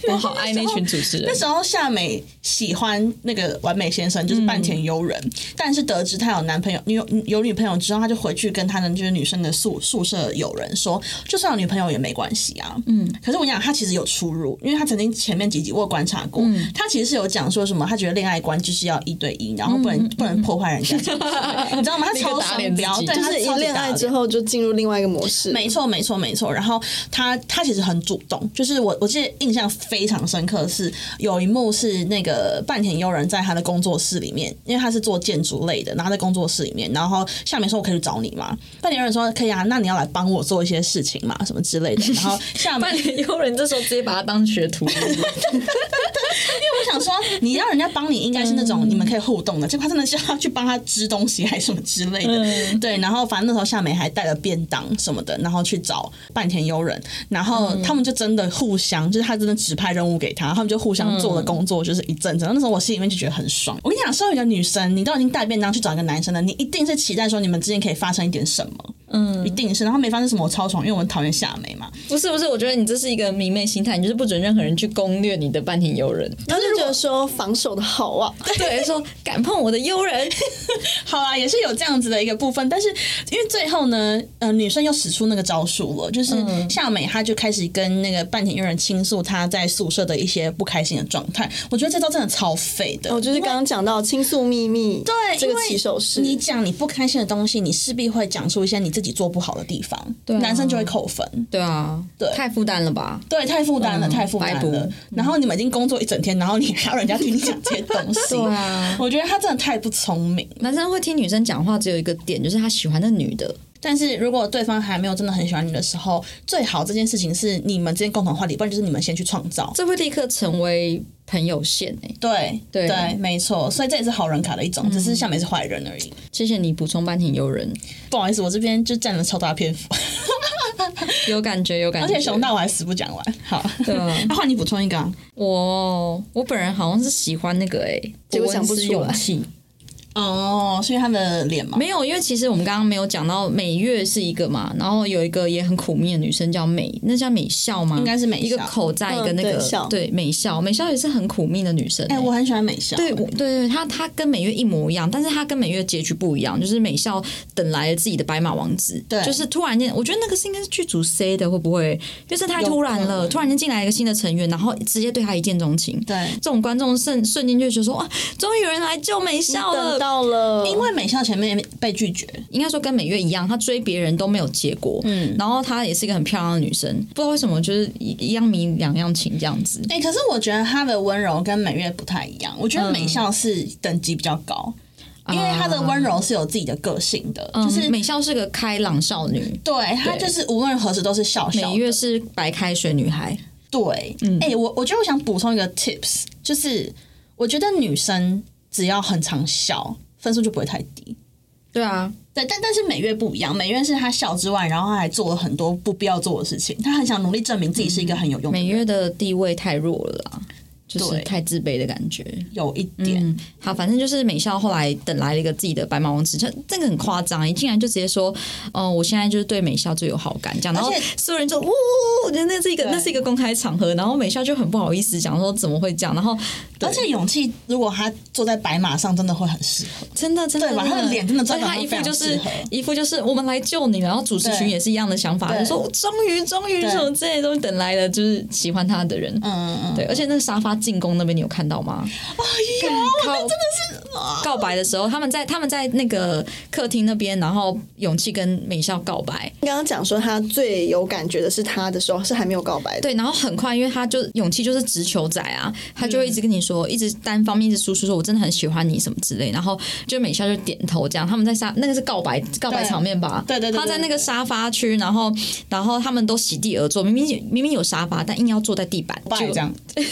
我好爱那群主持人那。时候夏美喜欢那个完美先生，就是半田悠人，但是得知他有男朋友、有有女朋友之后，他就回去跟他的就是女生的宿宿舍友人说，就算有女朋友也没关系啊。嗯，可是我跟你讲，他其实有出入，因为他曾经前面几集我有观察过，他其实是有讲说什么，他觉得恋爱观就是要一对一，然后不能、不能破坏人家 [laughs] 你知道吗？他立刻超打脸双标，自己对，他恋爱之后就进入另外一个模式。没错，没错，没错。然后他他其实很主动，就是我我记得印象非常深刻是有一幕是那个半田悠人在他的工作室里面，因为他是做建筑类的，然后在工作室里面，然后下面说我可以去找你吗？半田悠人说可以啊，那你要来帮我做一些事情嘛，什么之类的。然后下面 [laughs] 半田悠人这时候直接把他当学徒，[laughs] 因为我想说，你让人家帮你，应该是那种你们可以互动的，结果他真的是要去帮他织东西还是什么之类的。对，然后反正那时候夏美还带了便当什么的，然后去找半田悠人，然后他们就真的互相，就是他真的指派任务给他，他们就互相做了工作，就是一阵子。那时候我心里面就觉得很爽。我跟你讲，身为一个女生，你都已经带便当去找一个男生了，你一定是期待说你们之间可以发生一点什么。嗯，一定是，然后没发生什么，我超爽，因为我很讨厌夏美嘛。不是不是，我觉得你这是一个迷妹心态，你就是不准任何人去攻略你的半田悠人。然后就觉得说防守的好啊，对，说敢碰我的悠人，[laughs] 好啊，也是有这样子的一个部分。但是因为最后呢，呃，女生又使出那个招数了，就是夏美她就开始跟那个半田悠人倾诉她在宿舍的一些不开心的状态。我觉得这招真的超废的。我就是刚刚讲到倾诉秘密，对这个起手式，你讲你不开心的东西，你势必会讲出一些你自己做不好的地方，男生就会扣分。对啊，对，太负担了吧？对，太负担了，太负担了。然后你们已经工作一整天，然后你还要人家听你讲这些东西，[laughs] 对啊，我觉得他真的太不聪明。男生会听女生讲话，只有一个点，就是他喜欢的女的。但是如果对方还没有真的很喜欢你的时候，最好这件事情是你们之间共同话题，不然就是你们先去创造，这会立刻成为朋友线诶。对对对，没错，所以这也是好人卡的一种，只是下面是坏人而已。谢谢你补充班挺诱人，不好意思，我这边就占了超大篇幅，[laughs] 有感觉有感觉，而且熊大我还死不讲完。好，那换你补充一个，我我本人好像是喜欢那个诶，结果想不出来。哦，是因为他的脸吗？没有，因为其实我们刚刚没有讲到美月是一个嘛，然后有一个也很苦命的女生叫美，那叫美笑吗？应该是美一个口在一个那个对美笑，美笑也是很苦命的女生。哎，我很喜欢美笑。对，对对，她她跟美月一模一样，但是她跟美月结局不一样，就是美笑等来了自己的白马王子，对，就是突然间，我觉得那个是应该是剧组 C 的，会不会？就是太突然了，突然间进来一个新的成员，然后直接对他一见钟情。对，这种观众瞬瞬间就觉得说哇，终于有人来救美笑了，到了，因为。美校前面被拒绝，应该说跟美月一样，她追别人都没有结果。嗯，然后她也是一个很漂亮的女生，不知道为什么就是一样迷两样情这样子。哎，可是我觉得她的温柔跟美月不太一样。我觉得美校是等级比较高，因为她的温柔是有自己的个性的。就是美校是个开朗少女，对她就是无论何时都是笑笑。美月是白开水女孩，对。哎，我我觉得我想补充一个 tips，就是我觉得女生只要很常笑。分数就不会太低，对啊，对，但但是美月不一样，美月是他笑之外，然后他还做了很多不必要做的事情，他很想努力证明自己是一个很有用。美月的地位太弱了啦。就是太自卑的感觉，有一点。好，反正就是美校后来等来了一个自己的白马王子，这这个很夸张，一进来就直接说：“哦，我现在就是对美校最有好感。”这样，然后所有人就呜，我觉得那是一个那是一个公开场合，然后美校就很不好意思讲说怎么会这样，然后而且勇气如果他坐在白马上，真的会很适合，真的真的，他的脸真的，他一副就是一副就是我们来救你，然后主持群也是一样的想法，就说终于终于什么这些东西等来了，就是喜欢他的人，嗯嗯嗯，对，而且那个沙发进攻那边你有看。到吗？哎呀，真的是告白的时候，他们在他们在那个客厅那边，然后勇气跟美笑告白。刚刚讲说他最有感觉的是他的时候，是还没有告白。对，然后很快，因为他就勇气就是直球仔啊，他就会一直跟你说，一直单方面一直输出说，我真的很喜欢你什么之类。然后就美笑就点头这样。他们在沙那个是告白告白场面吧？对对对。他在那个沙发区，然后然后他们都席地而坐，明明明明有沙发，但硬要坐在地板，就这样。[laughs]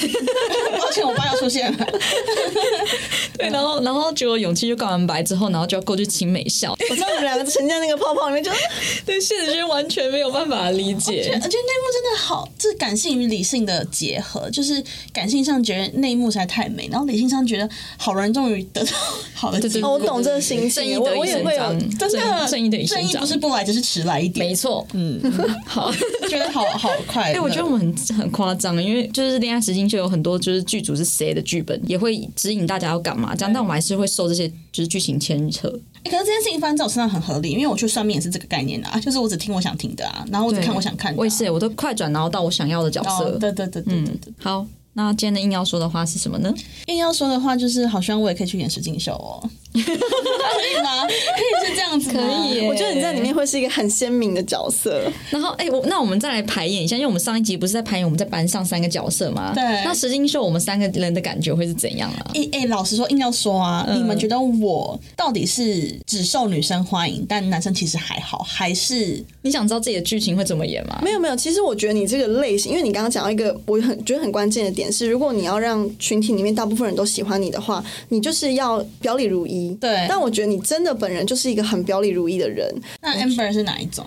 [laughs] 抱歉，我爸要。出现了，[laughs] 对，然后然后结果勇气就告完白之后，然后就要过去亲美笑。我知道你们两个沉在那个泡泡里面，就 [laughs] 对现实圈完全没有办法理解。我觉得内幕真的好，这感性与理性的结合，就是感性上觉得内幕实在太美，然后理性上觉得好人终于得到好的结果。我懂这个心情，我我也会有真的正义的正义不是不来，只是迟来一点。没错，嗯，好，觉得好好快。哎，我觉得我们很很夸张，因为就是恋爱时间就有很多就是剧组是谁。的剧本也会指引大家要干嘛，这样，但我们还是会受这些就是剧情牵扯。可是这件事情发生在我身上很合理，因为我去算命也是这个概念的啊，就是我只听我想听的啊，然后我只看我想看的。我也是，我都快转然后到我想要的角色。对对对对对。好，那今天的硬要说的话是什么呢？硬要说的话就是，好希望我也可以去演实境秀哦。[laughs] 可以吗？可以是这样子？可以我觉得你在里面会是一个很鲜明的角色。然后，哎、我那我们再来排演一下，因为我们上一集不是在排演我们在班上三个角色吗？对那实境秀我们三个人的感觉会是怎样啊？哎、哎、老实说，硬要说啊，你们觉得我到底是只受女生欢迎，但男生其实还好，还是你想知道自己的剧情会怎么演吗？没有没有，其实我觉得你这个类型，因为你刚刚讲到一个我很觉得很关键的点是，如果你要让群体里面大部分人都喜欢你的话，你就是要表里如一。对但我觉得你真的本人就是一个很表里如一的人。那 Amber 是哪一种？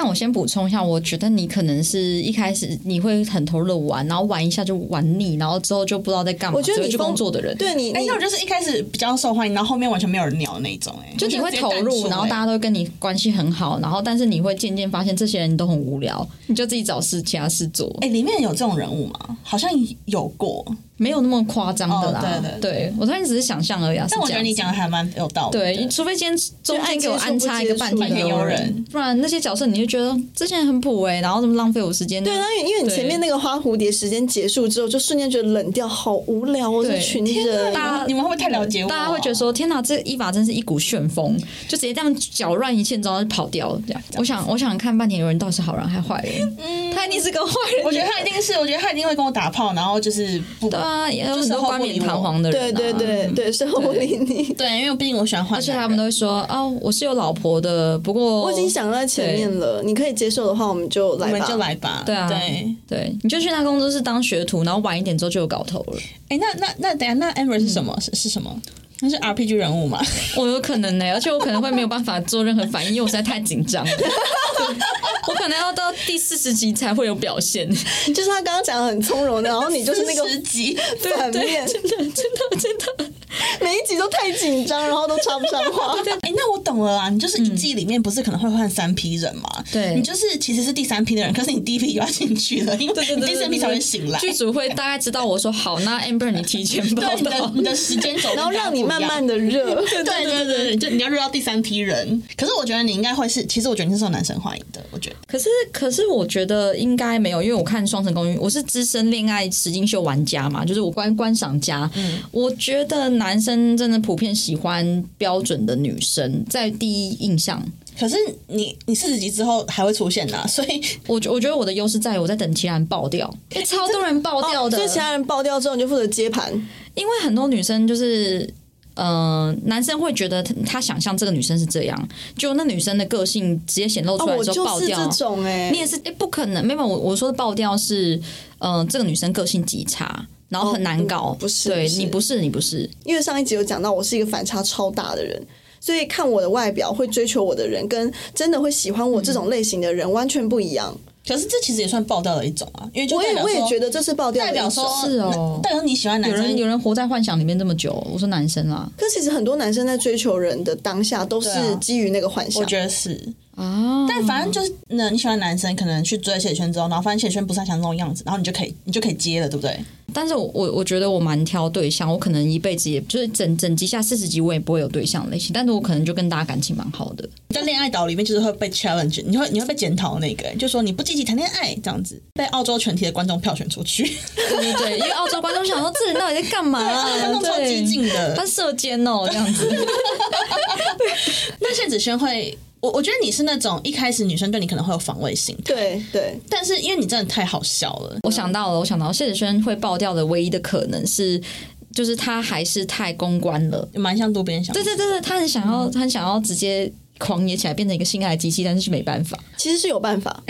但我先补充一下，我觉得你可能是一开始你会很投入地玩，然后玩一下就玩腻，然后之后就不知道在干嘛，我觉得你工作的人，哎、对你，你那我就是一开始比较受欢迎，然后后面完全没有人鸟的那一种、哎，就你会投入，然后大家家都跟你关系很好，然后但是你会渐渐发现这些人都很无聊，你就自己找事其他事做，哎、里面有这种人物吗？好像有过，没有那么夸张的啦。哦对对对我当然只是想象而已啊。但我觉得你讲的还蛮有道理的。对，除非今天中间给我安插一个半半天天悠人，不然那些角色你就觉得之前很普哎、然后这么浪费我时间。对，那因为因为你前面那个花蝴蝶时间结束之后，就瞬间觉得冷掉，好无聊哦，群人。大家你们会不会太了解我啊？大家会觉得说：“天哪，这个伊娃真是一股旋风，就直接这样搅乱一切，之后就跑掉了。”这样，我想，我想看半点有人到底是好人还是坏人？嗯他一定是个坏人。我觉得他一定是，我觉得他一定会跟我打炮，然后就是不对啊，也有就是很多冠冕堂皇的人、对啊。对对对，是我不理你。对，因为毕竟我喜欢换而且他们都会说：“哦，我是有老婆的，不过我已经想到在前面了，你可以接受的话，我们就来吧。我们就来吧。对啊，对。对，你就去那工作室当学徒，然后晚一点之后就有搞头了。哎，那那那等下，那 Amber 是什么？是是什么？那是 RPG 人物嘛？[laughs] 我有可能呢、而且我可能会没有办法做任何反应，因为我实在太紧张了。[laughs] 我可能要到第四十集才会有表现。就是他刚刚讲的很从容的，然后你就是那个十集，反面，真的，真的，真的。[laughs] 每一集都太紧张，然后都插不上话。[laughs] 哎，那我懂了啦。你就是一季里面不是可能会换三批人嘛？对你就是其实是第三批的人，可是你第一批就要进去了，因为你第三批才会醒来。剧组会大概知道我说好，那 Amber 你提前报 [laughs] 对你的你。的时间走，然后让你慢慢。的热，对对对对，就你要热到第三批人。可是我觉得你应该会是，其实我觉得你是受男生欢迎的。我觉得可是，可是我觉得应该没有，因为我看《双城公寓》，我是资深恋爱实境秀玩家嘛，就是我观观赏家。嗯，我觉得男生真的普遍喜欢标准的女生，在第一印象。可是你你四十级之后还会出现呐、所以我觉我觉得我的优势在于我在等其他人爆掉，超多人爆掉的，所以其他人爆掉之后，你就负责接盘。因为很多女生就是。呃，男生会觉得他他想象这个女生是这样，就那女生的个性直接显露哦，出来之后爆掉，这种哎，你也是哎、不可能，没有我我说的爆掉是，呃，这个女生个性极差，然后很难搞，哦不不是。对你不是你不是，因为上一集有讲到，我是一个反差超大的人，所以看我的外表会追求我的人，跟真的会喜欢我这种类型的人完全不一样。可是这其实也算爆掉的一种啊，因为就我也我也觉得这是爆掉的一种。代表说是哦。代表你喜欢男生有人有人活在幻想里面这么久，我说男生啦可其实很多男生在追求人的当下，都是基于那个幻想。我觉得是，啊，但反正就是，那你喜欢男生，可能去追谢圈之后，然后发现谢圈不是他想那种样子，然后你就可以，你就可以接了，对不对？但是我我我觉得我蛮挑对象，我可能一辈子也就是整整集下四十集我也不会有对象类型，但是我可能就跟大家感情蛮好的。在恋爱岛里面，就是会被 challenge，你会你会被检讨那个，就说你不积极谈恋爱这样子，被澳洲全体的观众票选出去，对对对，因为澳洲观众想说这人到底在干嘛、[laughs] 观众超激对，进的他。射箭哦这样子。[laughs] 那谢子轩会，我我觉得你是那种一开始女生对你可能会有防卫心，对对，但是因为你真的太好笑了，我想到了，我想到谢子轩会爆掉的唯一的可能是，就是他还是太公关了。蛮像渡边想。对对对对，他很想要，他很想要直接狂野起来，变成一个性爱机器，但是是没办法。其实是有办法。[laughs]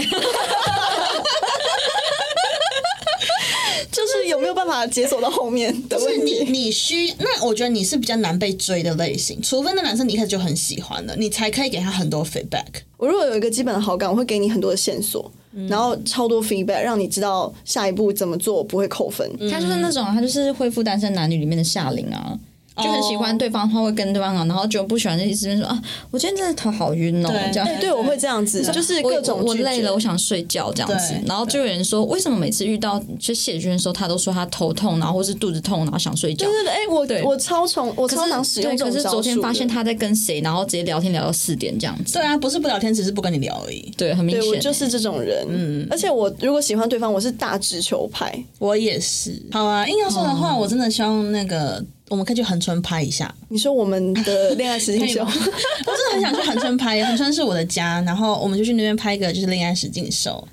就是有没有办法解锁到后面的就是问你题？你需那我觉得你是比较难被追的类型，除非那男生你一开始就很喜欢了，你才可以给他很多 feedback。我如果有一个基本的好感，我会给你很多的线索，然后超多 feedback，让你知道下一步怎么做不会扣分。他就是那种，他就是恢复单身男女里面的夏琳啊。就很喜欢对方，他会跟对方好，然后就不喜欢就一直说啊，我今天真的头好晕哦，对这样。哎，对，我会这样子，就是各种我我累了，我想睡觉这样子。然后就有人说，为什么每次遇到就谢娟的时候，他都说他头痛，然后或是肚子痛，然后想睡觉对。对对，哎，对我我超从我超常使用，可是昨天发现他在跟谁，然后直接聊天聊到四点这样子。对啊，不是不聊天，只是不跟你聊而已。对，很明显。对我就是这种人，嗯，而且我如果喜欢对方，我是大直球派，我也是。好啊，硬要说的话，我真的希望那个我们可以去横村拍一下。你说我们的恋爱实境秀 [laughs] 我真的很想去横村拍，横村是我的家，然后我们就去那边拍一个就是恋爱实境秀。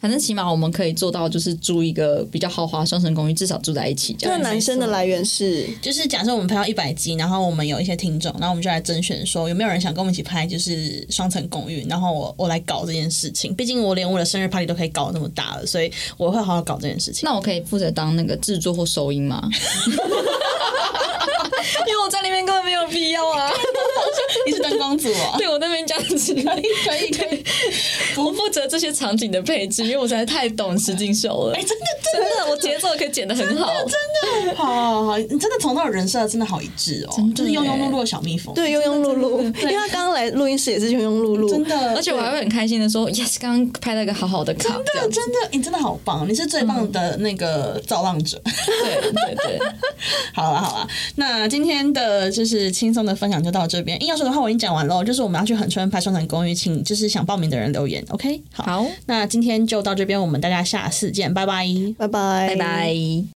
反正起码我们可以做到，就是住一个比较豪华双层公寓，至少住在一起这样。那男生的来源是就是假设我们拍到一百集，然后我们有一些听众，然后我们就来甄选说有没有人想跟我们一起拍，就是双层公寓，然后我我来搞这件事情。毕竟我连我的生日 party 都可以搞那么大了，所以我会好好搞这件事情。那我可以负责当那个制作或收音吗？[laughs] 因为我在那边根本没有必要啊。[laughs] 你是灯光组啊？[laughs] 对我那边这样子，可以可以可以，我负责这些场景的配置，因为我实在太懂实境秀了。哎，真的真的，我节奏可以剪得很好。真的好好好，你真的从那种人设真的好一致哦，就是庸庸碌碌的小蜜蜂。对庸庸碌碌，因为他刚刚来录音室也是庸庸碌碌，真的，而且我还会很开心的说，yes，刚刚拍了一个好好的卡，真的真的，你真的好棒，你是最棒的那个造浪者。对 [laughs] 对对，[laughs] 好了好了，那今天的就是轻松的分享就到这边。硬要说的话我已经讲完了，就是我们要去横春拍双层公寓，请就是想报名的人留言，OK？好，好，那今天就到这边，我们大家下次见，拜拜，拜拜拜拜。